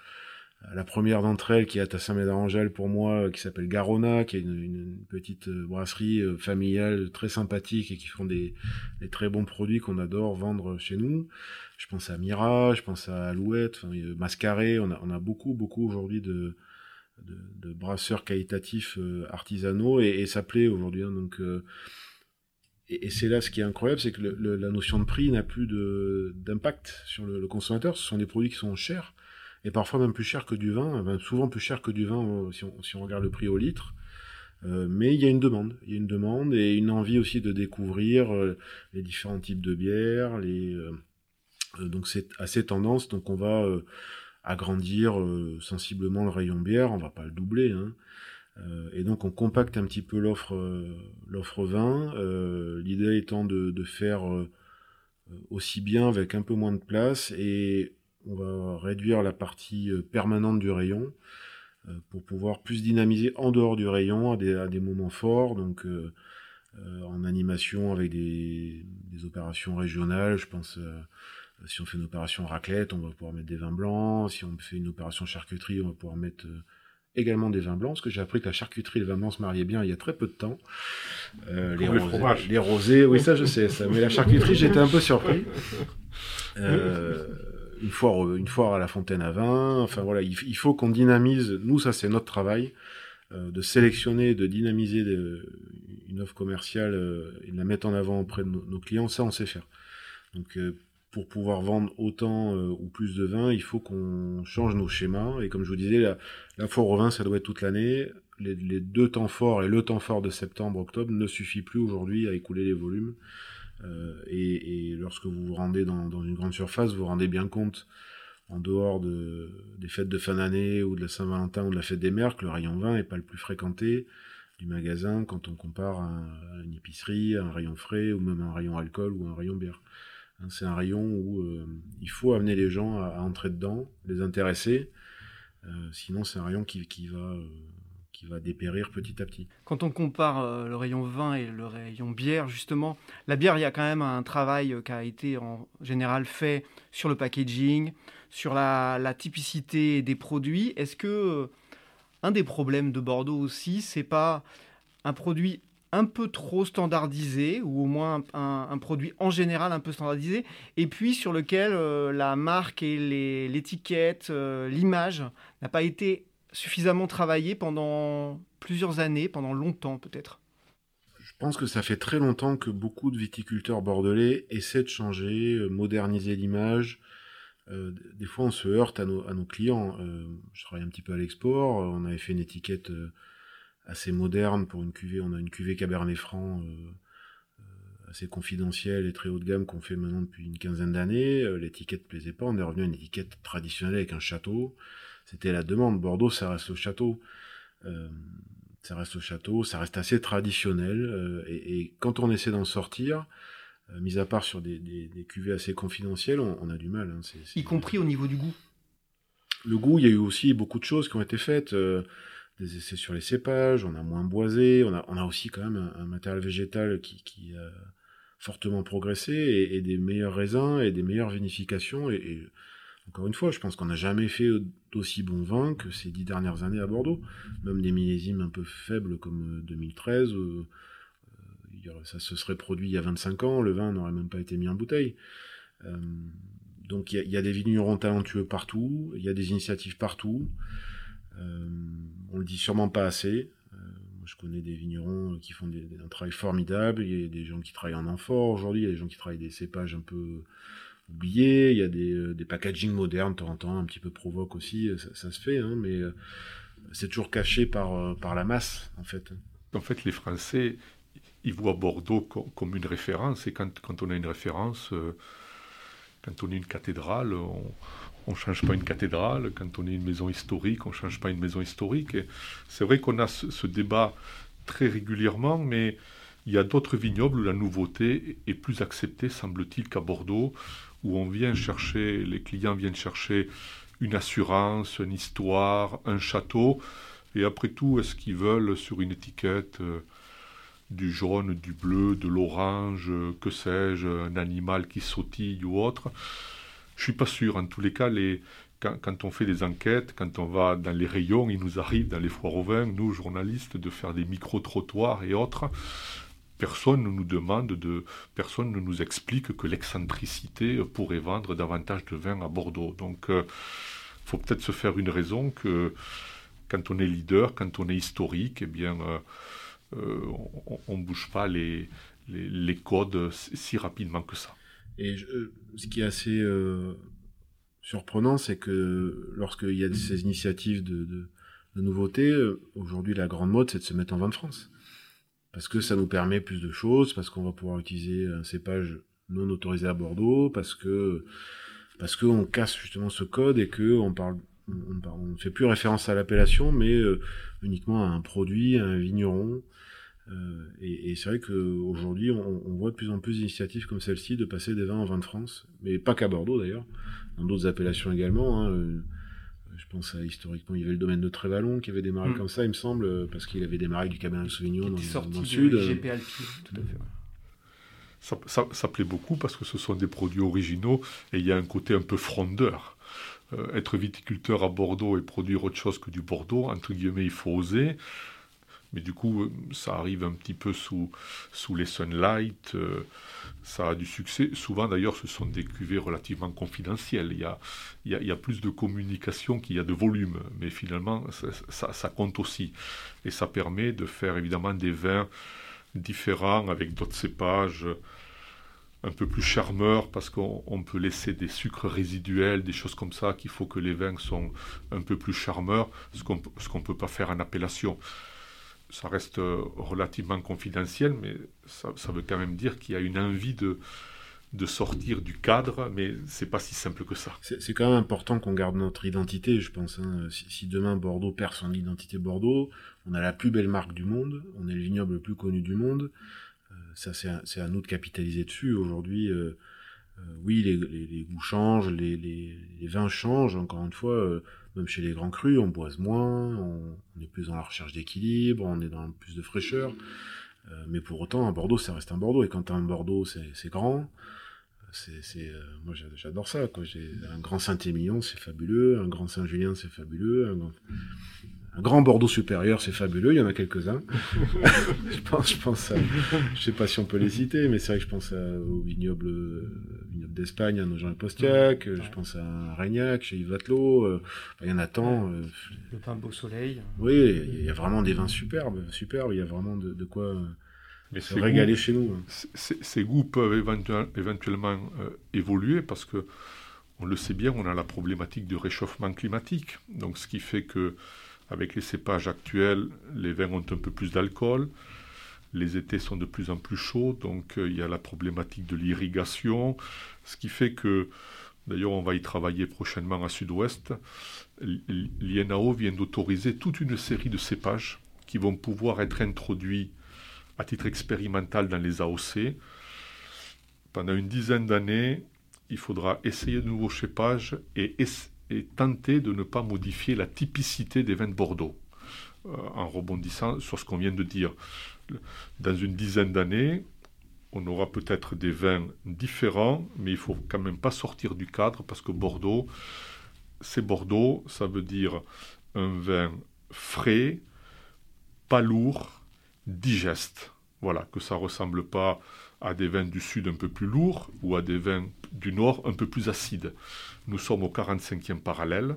la première d'entre elles, qui est à Saint-Médard-Angèle pour moi, qui s'appelle Garona, qui est une, petite euh, brasserie euh, familiale très sympathique et qui font des, très bons produits qu'on adore vendre chez nous. Je pense à Mira, je pense à Alouette, enfin, Mascaré. On a, on a beaucoup, beaucoup aujourd'hui de, de, brasseurs qualitatifs euh, artisanaux et, ça plaît aujourd'hui. Hein, donc, et, c'est là ce qui est incroyable, c'est que la notion de prix n'a plus d'impact sur le, le, consommateur. Ce sont des produits qui sont chers et parfois même plus cher que du vin, souvent plus cher que du vin euh, si on, regarde le prix au litre. Euh, mais il y a une demande, il y a une demande et une envie aussi de découvrir euh, les différents types de bières. Les, donc c'est assez tendance, donc on va agrandir sensiblement le rayon bière, on va pas le doubler. Hein. et donc on compacte un petit peu l'offre l'offre vin. L'idée étant de, de faire aussi bien avec un peu moins de place et on va réduire la partie euh, permanente du rayon euh, pour pouvoir plus dynamiser en dehors du rayon à des, moments forts, donc euh, en animation avec des, opérations régionales. Je pense si on fait une opération raclette, on va pouvoir mettre des vins blancs. Si on fait une opération charcuterie, on va pouvoir mettre également des vins blancs, parce que j'ai appris que la charcuterie et le vin blanc se mariaient bien il y a très peu de temps. les, rosés, les rosés, oui ça je sais, ça. mais la charcuterie j'étais un peu surpris. Euh, une foire, à la fontaine à vin. Enfin voilà, il, faut qu'on dynamise. Nous, ça c'est notre travail euh, de sélectionner, de dynamiser une offre commerciale euh, et de la mettre en avant auprès de nos, clients. Ça, on sait faire. Donc euh, pour pouvoir vendre autant ou plus de vin, il faut qu'on change nos schémas. Et comme je vous disais, la, la foire au vin, ça doit être toute l'année. Les, les, deux temps forts et le temps fort de septembre-octobre ne suffit plus aujourd'hui à écouler les volumes. Euh, et, lorsque vous vous rendez dans, une grande surface, vous vous rendez bien compte, en dehors de, des fêtes de fin d'année ou de la Saint-Valentin ou de la fête des mères, que le rayon vin n'est pas le plus fréquenté du magasin quand on compare à, une épicerie, un rayon frais ou même un rayon alcool ou un rayon bière. Hein, c'est un rayon où euh, il faut amener les gens à, entrer dedans, les intéresser. Euh, sinon, c'est un rayon qui va va dépérir petit à petit. Quand on compare euh, le rayon vin et le rayon bière, justement, la bière, il y a quand même un travail euh, qui a été en général fait sur le packaging, sur la, typicité des produits. Est-ce que euh, un des problèmes de Bordeaux aussi, c'est pas un produit un peu trop standardisé, ou au moins un, produit en général un peu standardisé, et puis sur lequel la marque et l'étiquette, l'image n'a pas été suffisamment travaillé pendant plusieurs années, pendant longtemps peut-être? Je pense que ça fait très longtemps que beaucoup de viticulteurs bordelais essaient de changer, euh, moderniser l'image. Euh, des fois, on se heurte à nos, clients. Euh, je travaille un petit peu à l'export. On avait fait une étiquette assez moderne pour une cuvée. On a une cuvée Cabernet Franc assez confidentielle et très haut de gamme qu'on fait maintenant depuis une quinzaine d'années. L'étiquette plaisait pas. On est revenu à une étiquette traditionnelle avec un château. C'était la demande. Bordeaux, ça reste au château. Euh, ça reste au château, ça reste assez traditionnel. Euh, et, quand on essaie d'en sortir, euh, mis à part sur des, cuvées assez confidentielles, on, a du mal. Hein, y compris au niveau du goût le goût, il y a eu aussi beaucoup de choses qui ont été faites. des essais sur les cépages, on a moins boisé, on a, on a aussi quand même un, matériel végétal qui, qui a fortement progressé et, des meilleurs raisins et des meilleures vinifications. Et, encore une fois, je pense qu'on n'a jamais fait d'aussi bon vin que ces dix dernières années à Bordeaux. Même des millésimes un peu faibles comme 2013, ça se serait produit il y a 25 ans, le vin n'aurait même pas été mis en bouteille. Euh, donc il y, a des vignerons talentueux partout, il y a des initiatives partout. Euh, on le dit sûrement pas assez. Euh, moi, je connais des vignerons qui font un travail formidable. Il y a des gens qui travaillent en amphore aujourd'hui, il y a des gens qui travaillent des cépages un peu Il y a des, des packaging modernes, de temps en temps, un petit peu provoque aussi. Ça, se fait, hein, mais c'est toujours caché par, par la masse, en fait. En fait, les Français, ils voient Bordeaux comme une référence. Et quand, quand on a une référence, euh, quand on est une cathédrale, on ne change pas une cathédrale. Quand on est une maison historique, on ne change pas une maison historique. c'est vrai qu'on a ce, débat très régulièrement, mais il y a d'autres vignobles où la nouveauté est plus acceptée, semble-t-il, qu'à Bordeaux, où on vient chercher, les clients viennent chercher une assurance, une histoire, un château. Et après tout, est-ce qu'ils veulent sur une étiquette euh, du jaune, du bleu, de l'orange, que sais-je, un animal qui sautille ou autre? Je suis pas sûr. En tous les cas, quand, on fait des enquêtes, quand on va dans les rayons, il nous arrive dans les foires au vin, nous journalistes, de faire des micro-trottoirs et autres. Personne ne nous demande de, personne ne nous explique que l'excentricité pourrait vendre davantage de vin à Bordeaux. Donc, il euh, faut peut-être se faire une raison que quand on est leader, quand on est historique, eh bien, euh, euh, on ne bouge pas les, les, codes si rapidement que ça. Et ce qui est assez surprenant, c'est que lorsqu'il y a ces initiatives de, de, de nouveautés, aujourd'hui la grande mode, c'est de se mettre en vin de France. Parce que ça nous permet plus de choses, parce qu'on va pouvoir utiliser un cépage non autorisé à Bordeaux, parce que parce qu'on casse justement ce code et que on parle on ne fait plus référence à l'appellation, mais uniquement à un produit, à un vigneron, euh, et, c'est vrai qu'aujourd'hui, on, on, voit de plus en plus d'initiatives comme celle-ci de passer des vins en vin de France, mais pas qu'à Bordeaux d'ailleurs, dans d'autres appellations également. Hein, euh, je pense à historiquement, il y avait le domaine de Trévalon qui avait démarré mm. comme ça, il me semble, parce qu'il avait démarré du Cabernet Sauvignon dans, dans, le sud. GP Alpi, tout à fait. Ça, ça, ça, plaît beaucoup parce que ce sont des produits originaux et il y a un côté un peu frondeur. Euh, être viticulteur à Bordeaux et produire autre chose que du Bordeaux, entre guillemets, il faut oser. Mais du coup, ça arrive un petit peu sous, les sunlight, euh, ça a du succès. Souvent d'ailleurs, ce sont des cuvées relativement confidentielles. Il y a, plus de communication qu'il y a de volume, mais finalement, ça, compte aussi. Et ça permet de faire évidemment des vins différents avec d'autres cépages un peu plus charmeurs parce qu'on peut laisser des sucres résiduels, des choses comme ça, qu'il faut que les vins sont un peu plus charmeurs, ce qu'on ne peut pas faire en appellation ça reste euh, relativement confidentiel, mais ça, veut quand même dire qu'il y a une envie de, de sortir du cadre, mais c'est pas si simple que ça. C'est quand même important qu'on garde notre identité, je pense. Hein. Si, demain Bordeaux perd son identité Bordeaux, on a la plus belle marque du monde, on est le vignoble le plus connu du monde. Euh, ça, c'est à, nous de capitaliser dessus. Aujourd'hui, euh, oui, les, goûts changent, les, vins changent. Encore une fois, même chez les grands crus, on boise moins, on, est plus dans la recherche d'équilibre, on est dans plus de fraîcheur. Euh, mais pour autant, un Bordeaux, ça reste un Bordeaux. Et quand un Bordeaux, c'est grand. C'est, euh, moi, j'adore ça. Quoi. J'ai un grand Saint-Émilion, c'est fabuleux. Un grand Saint-Julien, c'est fabuleux. Un un grand Bordeaux supérieur, c'est fabuleux, il y en a quelques-uns. je pense, je pense à, je sais pas si on peut les citer, mais c'est vrai que je pense au vignoble, euh, vignoble d'Espagne, à Nogent et Postiac, je pense à Régnac, chez Yves Vatelot, euh, il y en a tant. Euh, le pain Beau Soleil. Oui, il y a vraiment des vins superbes, superbes, il y a vraiment de, de quoi mais se régaler chez nous. Hein. Ces goûts peuvent éventuellement évoluer parce que, on le sait bien, on a la problématique du réchauffement climatique. Donc, ce qui fait que avec les cépages actuels, les vins ont un peu plus d'alcool. Les étés sont de plus en plus chauds, donc euh, il y a la problématique de l'irrigation, ce qui fait que, d'ailleurs on va y travailler prochainement à Sud-Ouest, l'INAO vient d'autoriser toute une série de cépages qui vont pouvoir être introduits à titre expérimental dans les AOC. Pendant une dizaine d'années, il faudra essayer de nouveaux cépages et, tenter de ne pas modifier la typicité des vins de Bordeaux. Euh, en rebondissant sur ce qu'on vient de dire. Dans une dizaine d'années, on aura peut-être des vins différents, mais il faut quand même pas sortir du cadre parce que Bordeaux, c'est Bordeaux, ça veut dire un vin frais, pas lourd, digeste. Voilà, que ça ressemble pas à des vins du sud un peu plus lourds ou à des vins du nord un peu plus acides. Nous sommes au 45e parallèle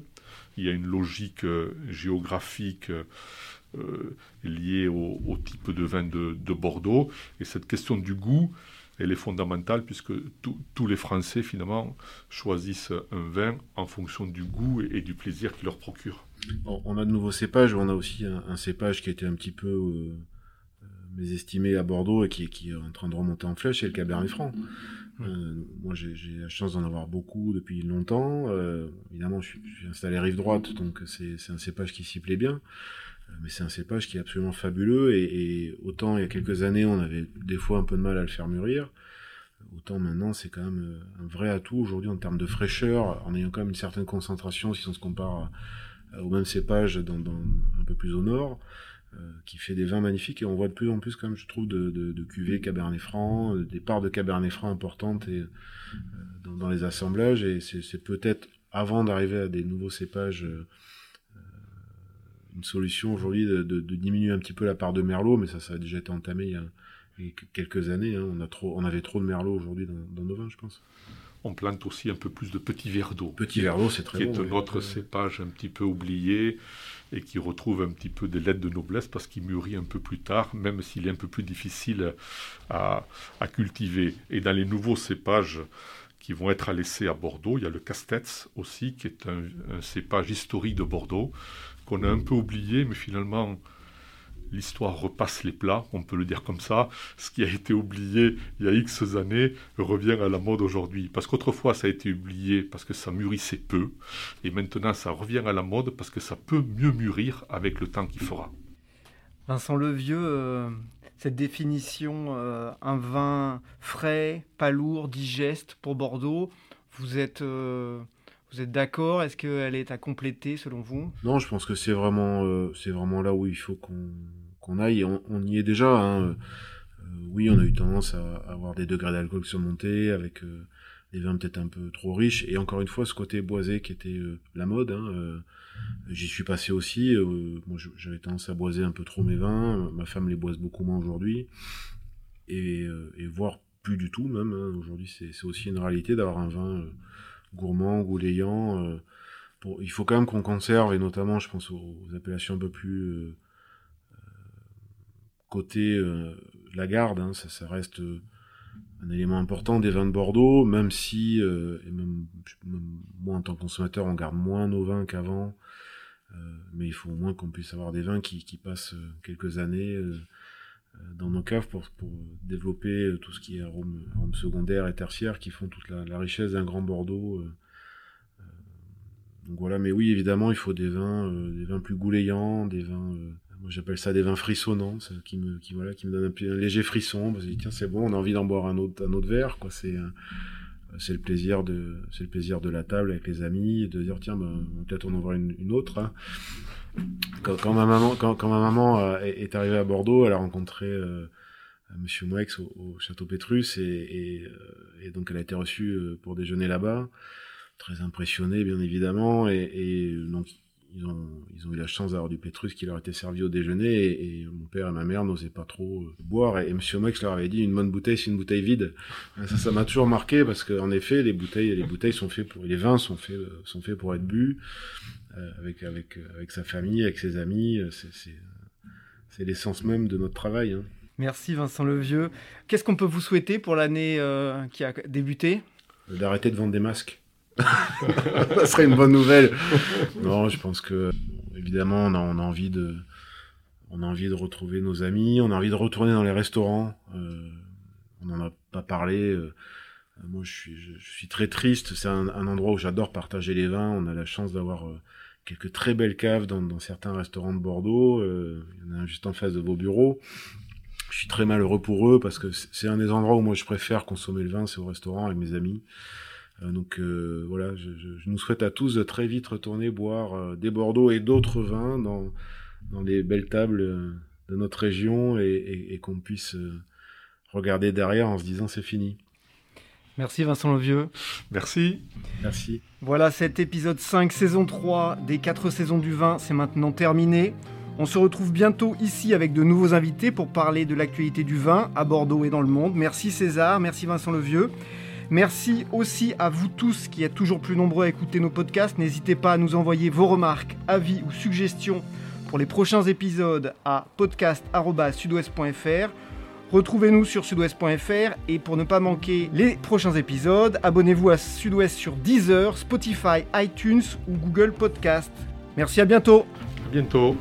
il y a une logique euh, géographique euh, liée au, type de vin de, Bordeaux. Et cette question du goût, elle est fondamentale puisque tous les Français, finalement, choisissent un vin en fonction du goût et, du plaisir qu'il leur procure. on a de nouveaux cépages, on a aussi un, cépage qui était un petit peu euh, mésestimé à Bordeaux et qui, qui, est en train de remonter en flèche, c'est le Cabernet Franc. Euh, moi, j'ai la chance d'en avoir beaucoup depuis longtemps. Euh, évidemment, je suis, installé rive droite, donc c'est un cépage qui s'y plaît bien. Euh, mais c'est un cépage qui est absolument fabuleux. Et, autant il y a quelques années, on avait des fois un peu de mal à le faire mûrir. Autant maintenant, c'est quand même un vrai atout aujourd'hui en termes de fraîcheur, en ayant quand même une certaine concentration si on se compare au même cépage dans, dans, un peu plus au nord. Euh, qui fait des vins magnifiques et on voit de plus en plus, comme je trouve, de, de, de cuvées Cabernet Franc, euh, des parts de Cabernet Franc importantes et, euh, dans, les assemblages et c'est peut-être avant d'arriver à des nouveaux cépages une solution aujourd'hui de, de, diminuer un petit peu la part de merlot, mais ça, ça a déjà été entamé il y a, quelques années. Hein. On, a trop, on avait trop de merlot aujourd'hui dans, nos vins, je pense. On plante aussi un peu plus de petits verres d'eau. Petits verres d'eau, c'est très Qui est un autre cépage un petit peu oublié et qui retrouve un petit peu des lettres de noblesse parce qu'il mûrit un peu plus tard, même s'il est un peu plus difficile à, cultiver. Et dans les nouveaux cépages qui vont être à laisser à Bordeaux, il y a le Castets aussi, qui est un, un cépage historique de Bordeaux, qu'on a un peu oublié, mais finalement l'histoire repasse les plats, on peut le dire comme ça. Ce qui a été oublié il y a X années revient à la mode aujourd'hui. Parce qu'autrefois, ça a été oublié parce que ça mûrissait peu. Et maintenant, ça revient à la mode parce que ça peut mieux mûrir avec le temps qu'il fera. Vincent Levieux, euh, cette définition, euh, un vin frais, pas lourd, digeste pour Bordeaux, vous êtes... Euh, êtes d'accord? Est-ce qu'elle est à compléter selon vous? Non, je pense que c'est vraiment, c'est vraiment là où il faut qu'on aille. On, y est déjà. Hein. Euh, oui, on a eu tendance à, avoir des degrés d'alcool surmontés avec euh, des vins peut-être un peu trop riches. Et encore une fois, ce côté boisé qui était euh, la mode. Hein, J'y suis passé aussi. moi, j'avais tendance à boiser un peu trop mes vins. Ma femme les boise beaucoup moins aujourd'hui. Et, et voire plus du tout même. Hein. Aujourd'hui, c'est aussi une réalité d'avoir un vin gourmand, gouléant. Il faut quand même qu'on conserve, et notamment, je pense aux, appellations un peu plus côté euh, la garde, ça, reste euh, un élément important des vins de Bordeaux, même si, euh, même, moi en tant que consommateur, on garde moins nos vins qu'avant, mais il faut au moins qu'on puisse avoir des vins qui, passent quelques années dans nos caves pour, développer tout ce qui est arômes, secondaires et tertiaires qui font toute la, richesse d'un grand Bordeaux. donc voilà, mais oui, évidemment, il faut des vins, des vins plus goulayants, des vins moi j'appelle ça des vins frissonnants, qui me, qui voilà, qui me donne un, léger frisson. Parce que tiens c'est bon, on a envie d'en boire un autre, un autre verre, quoi. C'est euh, c'est le plaisir de c'est le plaisir de la table avec les amis, de dire tiens ben, peut-être on en aura une, autre. Hein. Quand, ma maman quand, ma maman euh, est, arrivée à Bordeaux, elle a rencontré euh, Monsieur Moex au, château Pétrus et, et, donc elle a été reçue pour déjeuner là-bas, très impressionnée bien évidemment et donc ils ont, ils ont eu la chance d'avoir du pétrus qui leur était servi au déjeuner et, mon père et ma mère n'osaient pas trop euh, boire et, Monsieur Max leur avait dit une bonne bouteille c'est une bouteille vide. Ça, ça m'a toujours marqué parce qu'en effet les bouteilles, les bouteilles sont faits pour, les vins sont faits, sont faits pour être bu euh, avec avec avec sa famille, avec ses amis. C'est c'est l'essence même de notre travail. Hein. Merci Vincent Levieux. Qu'est-ce qu'on peut vous souhaiter pour l'année euh, qui a débuté? D'arrêter de vendre des masques. ça serait une bonne nouvelle. Non, je pense que évidemment, on a, envie de, on a envie de retrouver nos amis, on a envie de retourner dans les restaurants. Euh, on n'en a pas parlé. Euh, moi, je suis, très triste. C'est un, endroit où j'adore partager les vins. On a la chance d'avoir euh, quelques très belles caves dans, dans, certains restaurants de Bordeaux. Il y en a un juste en face de vos bureaux. Je suis très malheureux pour eux parce que c'est un des endroits où moi je préfère consommer le vin, c'est au restaurant avec mes amis. Donc voilà, je, je, nous souhaite à tous de très vite retourner boire des Bordeaux et d'autres vins dans, dans les belles tables de notre région et, et qu'on puisse regarder derrière en se disant c'est fini. Merci Vincent Levieux. Merci. Merci. Voilà, cet épisode 5, saison 3 des 4 saisons du vin, c'est maintenant terminé. On se retrouve bientôt ici avec de nouveaux invités pour parler de l'actualité du vin à Bordeaux et dans le monde. Merci César, merci Vincent Levieux. Merci aussi à vous tous qui êtes toujours plus nombreux à écouter nos podcasts. N'hésitez pas à nous envoyer vos remarques, avis ou suggestions pour les prochains épisodes à podcast.sudouest.fr Retrouvez-nous sur sudouest.fr et pour ne pas manquer les prochains épisodes, abonnez-vous à Sudouest sur Deezer, Spotify, iTunes ou Google Podcast. Merci à bientôt. À bientôt.